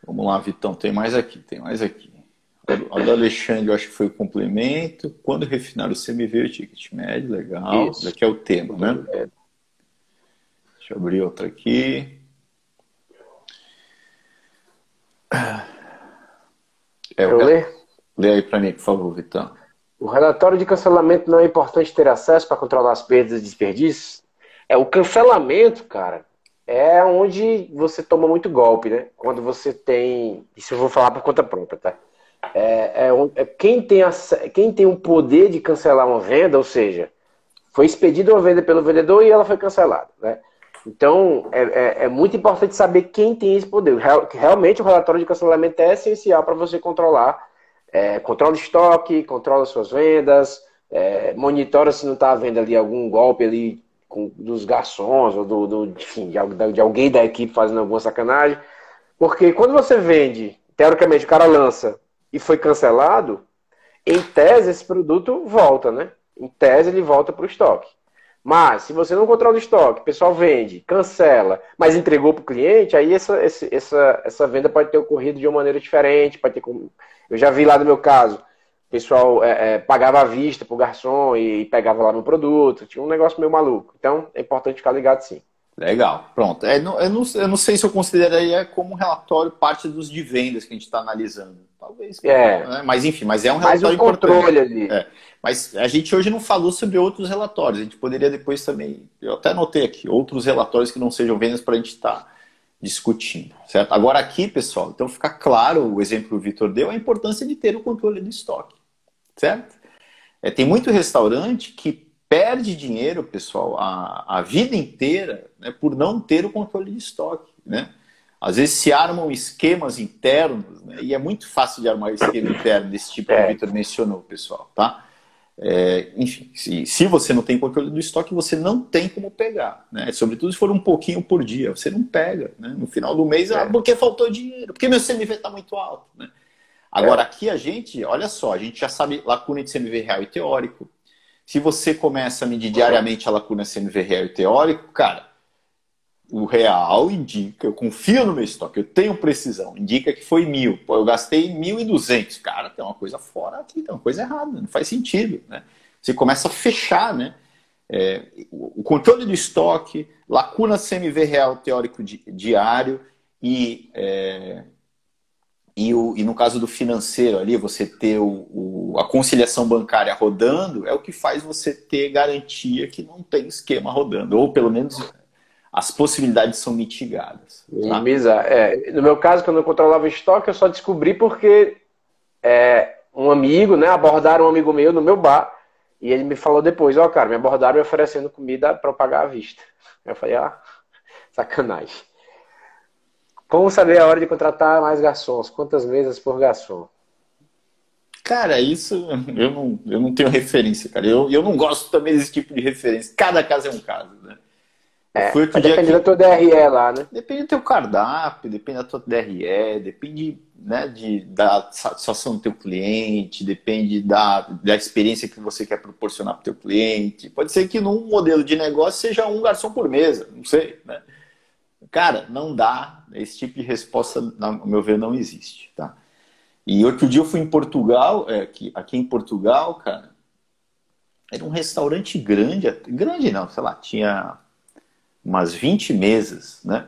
Vamos lá, Vitão, tem mais aqui, tem mais aqui. A do Alexandre, eu acho que foi o complemento. Quando refinar o CMV, o ticket médio, legal. Isso. Daqui é o tema, né? Deixa eu abrir outra aqui. É, eu ler? Lê aí para mim, por favor, Vitão. O relatório de cancelamento não é importante ter acesso para controlar as perdas e desperdícios? É, o cancelamento, cara, é onde você toma muito golpe, né? Quando você tem. Isso eu vou falar por conta própria, tá? É, é, é quem, tem a, quem tem o poder de cancelar uma venda, ou seja, foi expedida uma venda pelo vendedor e ela foi cancelada, né? Então, é, é, é, muito importante saber quem tem esse poder. Real, realmente, o relatório de cancelamento é essencial para você controlar. É, controla estoque, controla suas vendas, é, monitora se não está havendo ali algum golpe ali com, dos garçons ou do, do enfim, de, de, alguém da equipe fazendo alguma sacanagem. Porque quando você vende, teoricamente o cara lança e foi cancelado, em tese esse produto volta, né? Em tese ele volta para o estoque. Mas se você não controla o estoque, o pessoal vende, cancela, mas entregou para o cliente, aí essa, essa, essa venda pode ter ocorrido de uma maneira diferente. Pode ter, eu já vi lá no meu caso, pessoal é, é, pagava à vista pro garçom e, e, pegava lá no produto. Tinha um negócio meio maluco. Então, é importante ficar ligado sim. Legal, pronto. É, não, eu, não, eu não sei se eu consideraria como relatório parte dos de vendas que a gente está analisando. Talvez. É. Né? Mas enfim, mas é um relatório mais um controle ali. É. Mas a gente hoje não falou sobre outros relatórios. A gente poderia depois também. Eu até anotei aqui outros relatórios que não sejam vendas para a gente estar tá discutindo, certo? Agora aqui, pessoal, então fica claro o exemplo que o Vitor deu, a importância de ter o controle do estoque certo? É, tem muito restaurante que perde dinheiro, pessoal, a, a vida inteira né, por não ter o controle de estoque, né? Às vezes se armam esquemas internos, né, e é muito fácil de armar esquema interno desse tipo é. que o Vitor mencionou, pessoal, tá? É, enfim, se, se você não tem controle do estoque, você não tem como pegar, né? Sobretudo se for um pouquinho por dia, você não pega, né? No final do mês, ah, é. ah, porque faltou dinheiro, porque meu CMV está muito alto, né? Agora, é. aqui a gente, olha só, a gente já sabe lacuna de CMV real e teórico. Se você começa a medir diariamente a lacuna CMV real e teórico, cara, o real indica, eu confio no meu estoque, eu tenho precisão, indica que foi mil. Pô, eu gastei mil e duzentos. Cara, tem uma coisa fora aqui, tem uma coisa errada, não faz sentido, né? Você começa a fechar, né? É, o controle do estoque, lacuna CMV real teórico di, diário e é, e, o, e no caso do financeiro ali, você ter o, o, a conciliação bancária rodando é o que faz você ter garantia que não tem esquema rodando, ou pelo menos as possibilidades são mitigadas. Tá? É, no meu caso, quando eu controlava estoque, eu só descobri porque é, um amigo, né, abordaram um amigo meu no meu bar, e ele me falou depois, ó, oh, cara, me abordaram me oferecendo comida para eu pagar à vista. Eu falei, ah, sacanagem. Como saber a hora de contratar mais garçons? Quantas mesas por garçom? Cara, isso eu não, eu não tenho referência, cara. Eu, eu não gosto também desse tipo de referência. Cada caso é um caso, né? É, depende da tua DRE lá, né? Depende do teu cardápio, depende da tua DRE, depende né, de, da satisfação do teu cliente, depende da, da experiência que você quer proporcionar para o teu cliente. Pode ser que num modelo de negócio seja um garçom por mesa, não sei, né? Cara, não dá. Esse tipo de resposta, no meu ver, não existe, tá? E outro dia eu fui em Portugal, é, aqui, aqui em Portugal, cara, era um restaurante grande, grande não, sei lá, tinha umas 20 mesas, né?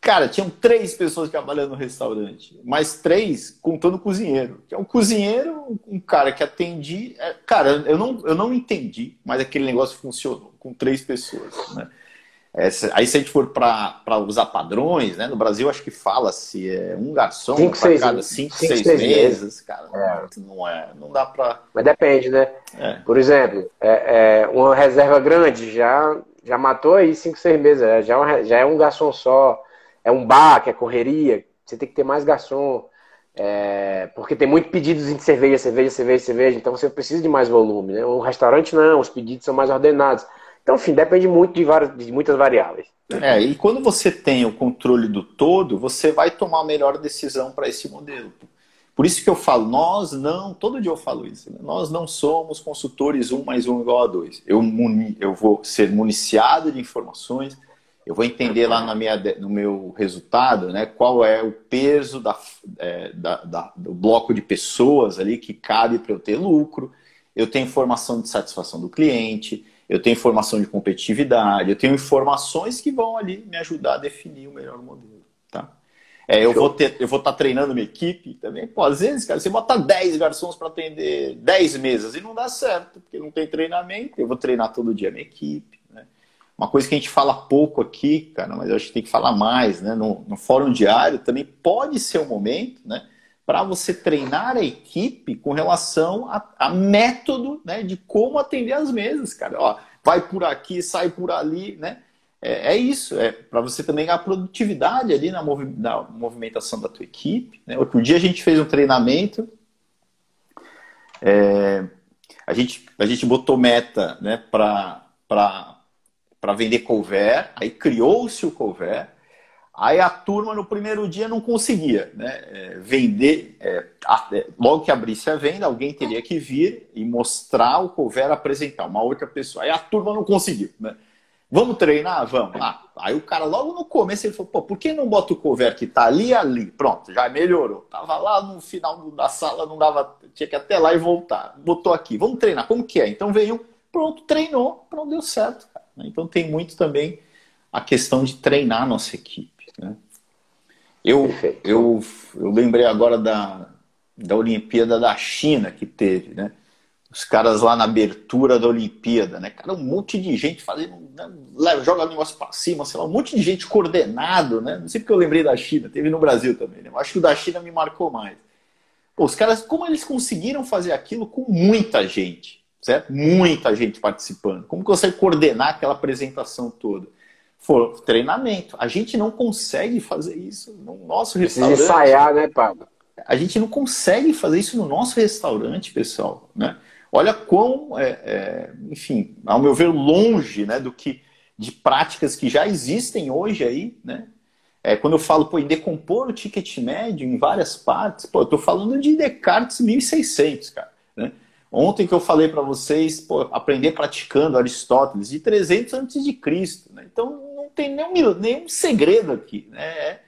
Cara, tinham três pessoas trabalhando no restaurante, mais três contando o cozinheiro. Que é um cozinheiro, um cara que atendi. É, cara, eu não, eu não entendi, mas aquele negócio funcionou com três pessoas, né? É, aí se a gente for para usar padrões, né? No Brasil acho que fala-se é um garçom para cada cinco, cinco seis, seis, meses, meses. cara. É. Não, é, não dá para. Mas depende, né? É. Por exemplo, é, uma reserva grande já, já matou aí cinco, seis meses. É, já, uma, já é um garçom só. É um bar, que é correria. Você tem que ter mais garçom. porque tem muito pedidos de cerveja, cerveja, cerveja, cerveja. Então você precisa de mais volume, né? Um restaurante não, os pedidos são mais ordenados. Então, enfim, depende muito de, várias, de muitas variáveis. É, e quando você tem o controle do todo, você vai tomar a melhor decisão para esse modelo. Por isso que eu falo, nós não, todo dia eu falo isso, né? nós não somos consultores 1 mais 1 igual a 2. Eu, eu vou ser municiado de informações, eu vou entender lá na minha, no meu resultado né, qual é o peso da, é, da, da, do bloco de pessoas ali que cabe para eu ter lucro. Eu tenho informação de satisfação do cliente, eu tenho informação de competitividade, eu tenho informações que vão ali me ajudar a definir o melhor modelo. É, eu, vou ter, eu vou estar tá treinando minha equipe também. Pô, às vezes, cara, você bota 10 garçons para atender 10 mesas e não dá certo, porque não tem treinamento. Eu vou treinar todo dia minha equipe. Uma coisa que a gente fala pouco aqui, cara, mas eu acho que tem que falar mais, né? No, no fórum diário também pode ser um momento, né? Para você treinar a equipe com relação a, a, método né, de como atender as mesas, cara. Ó, vai por aqui, sai por ali, né? É, é isso, é para você também ganhar produtividade ali na, movi na, movimentação da tua equipe. Né? Outro dia a gente fez um treinamento, é, a, gente, a gente botou meta né, para vender couvert, aí criou-se o couvert, aí a turma no primeiro dia não conseguia né, é, vender, é, é, logo que abrisse a venda, alguém teria que vir e mostrar o couvert, apresentar uma outra pessoa, aí a turma não conseguiu, né? Vamos treinar? Vamos. Ah, aí o cara, logo no começo, ele falou: pô, por que não bota o cover que tá ali e ali? Pronto, já melhorou. Tava lá no final da sala, não dava, tinha que ir até lá e voltar. Botou aqui, vamos treinar. Como que é? Então veio, pronto, treinou, pronto, deu certo. Né? Então tem muito também a questão de treinar a nossa equipe. Né? Eu, eu, eu lembrei agora da, da Olimpíada da China que teve, né? Os caras lá na abertura da Olimpíada, né? Cara, um monte de gente fazendo, né? joga o negócio para cima, sei lá, um monte de gente coordenado, né? Não sei porque eu lembrei da China, teve no Brasil também, né? Eu acho que o da China me marcou mais. Pô, os caras, como eles conseguiram fazer aquilo com muita gente? certo? Muita gente participando. Como você coordenar aquela apresentação toda? For treinamento. A gente não consegue fazer isso no nosso restaurante. Precisa ensaiar, né, Pablo? A gente não consegue fazer isso no nosso restaurante, pessoal. Né? Olha quão, é, é, enfim, ao meu ver, longe né, do que de práticas que já existem hoje aí, né? É, quando eu falo pô, em decompor o ticket médio em várias partes, pô, eu estou falando de Descartes 1600, cara. Né? Ontem que eu falei para vocês, pô, aprender praticando Aristóteles de 300 antes de Cristo. Né? Então não tem nenhum, nenhum segredo aqui. Né? É,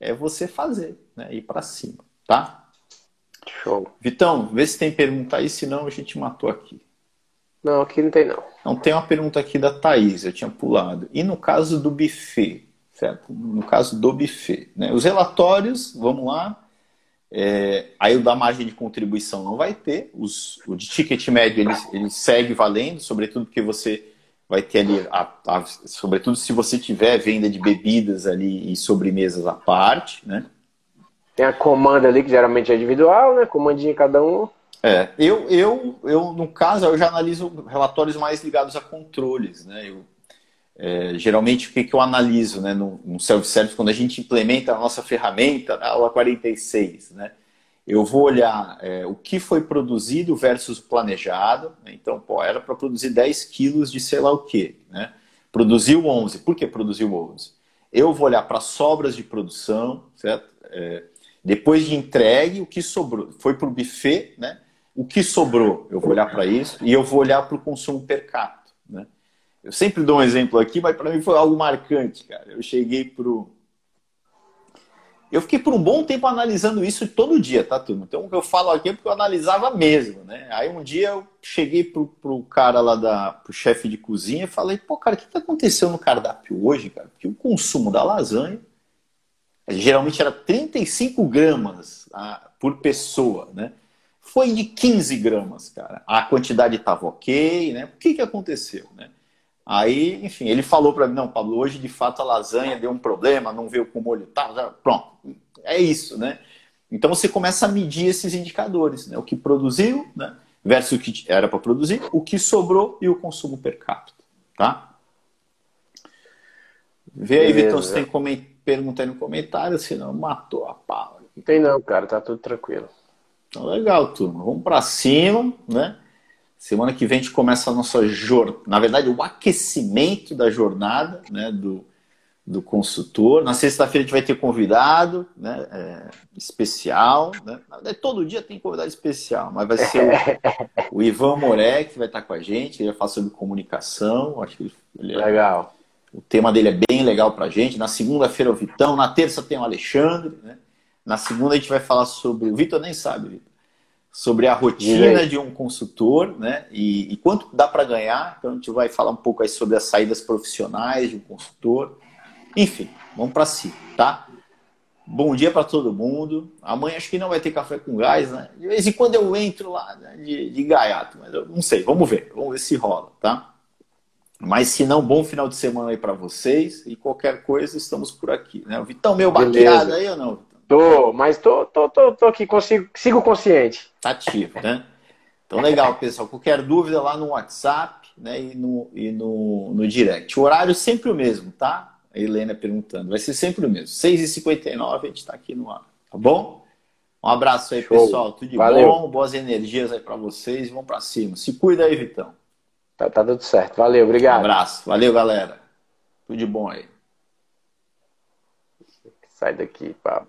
é você fazer, né? ir para cima, tá? Show. Vitão, vê se tem pergunta aí, senão a gente matou aqui. Não, aqui não tem não. Não, tem uma pergunta aqui da Thaís, eu tinha pulado. E no caso do buffet, certo? No caso do buffet, né? Os relatórios, vamos lá, é, aí o da margem de contribuição não vai ter. Os, o de ticket médio ele, ele segue valendo, sobretudo porque você vai ter ali, a, a, sobretudo se você tiver venda de bebidas ali e sobremesas à parte, né? Tem a comanda ali que geralmente é individual, né? Comandinha cada um. É, eu, eu, eu no caso eu já analiso relatórios mais ligados a controles, né? Eu, é, geralmente, o que, que eu analiso né, no, no self-service, quando a gente implementa a nossa ferramenta, na aula 46, né, eu vou olhar é, o que foi produzido versus planejado. Né, então, pô, era para produzir 10 quilos de sei lá o quê. Né? Produziu 11. Por que produziu 11? Eu vou olhar para sobras de produção, certo? É, depois de entregue, o que sobrou? Foi para o buffet, né? O que sobrou? Eu vou olhar para isso e eu vou olhar para o consumo per capita, né? Eu sempre dou um exemplo aqui, mas para mim foi algo marcante, cara. Eu cheguei pro. Eu fiquei por um bom tempo analisando isso todo dia, tá, turma? Então, o que eu falo aqui é porque eu analisava mesmo, né? Aí um dia eu cheguei pro, pro cara lá, da, pro chefe de cozinha e falei, pô, cara, o que, que aconteceu no cardápio hoje, cara? Porque o consumo da lasanha geralmente era 35 gramas ah, por pessoa, né? Foi de 15 gramas, cara. A quantidade estava ok, né? O que, que aconteceu, né? Aí, enfim, ele falou para mim, não, Pablo, hoje de fato a lasanha deu um problema, não veio com molho tal, tá, pronto. É isso, né? Então você começa a medir esses indicadores, né? O que produziu, né? Versus o que era para produzir, o que sobrou e o consumo per capita, tá? Vê aí, Vitor, se tem coment... pergunta aí no comentário, senão matou a pau. Tem não, cara, tá tudo tranquilo. Então, legal, turma. Vamos para cima, né? Semana que vem a gente começa a nossa jornada, na verdade, o aquecimento da jornada né, do, do consultor. Na sexta-feira a gente vai ter convidado né, é, especial. Né? Todo dia tem convidado especial, mas vai ser o, o Ivan Moré que vai estar com a gente. Ele vai falar sobre comunicação. Acho que ele é, Legal. O tema dele é bem legal para gente. Na segunda-feira o Vitão, na terça tem o Alexandre. Né? Na segunda a gente vai falar sobre. O Vitor nem sabe, Vitor sobre a rotina de um consultor, né? E, e quanto dá para ganhar. Então a gente vai falar um pouco aí sobre as saídas profissionais de um consultor. Enfim, vamos para cima, tá? Bom dia para todo mundo. Amanhã acho que não vai ter café com gás, né? De vez em quando eu entro lá né? de, de gaiato, mas eu não sei. Vamos ver, vamos ver se rola, tá? Mas se não, bom final de semana aí para vocês e qualquer coisa estamos por aqui, né? O Vitão meu baqueado aí ou não? Tô, mas tô, tô, tô, tô aqui, consigo, sigo consciente. Tá ativo, né? Então, legal, pessoal. Qualquer dúvida lá no WhatsApp né, e, no, e no, no direct. O horário sempre o mesmo, tá? A Helena perguntando. Vai ser sempre o mesmo. 6h59 a gente está aqui no ar, tá bom? Um abraço aí, Show. pessoal. Tudo de Valeu. bom, boas energias aí para vocês. Vamos para cima. Se cuida aí, Vitão. Tá, tá tudo certo. Valeu, obrigado. Um abraço. Valeu, galera. Tudo de bom aí. Sai daqui, Pablo.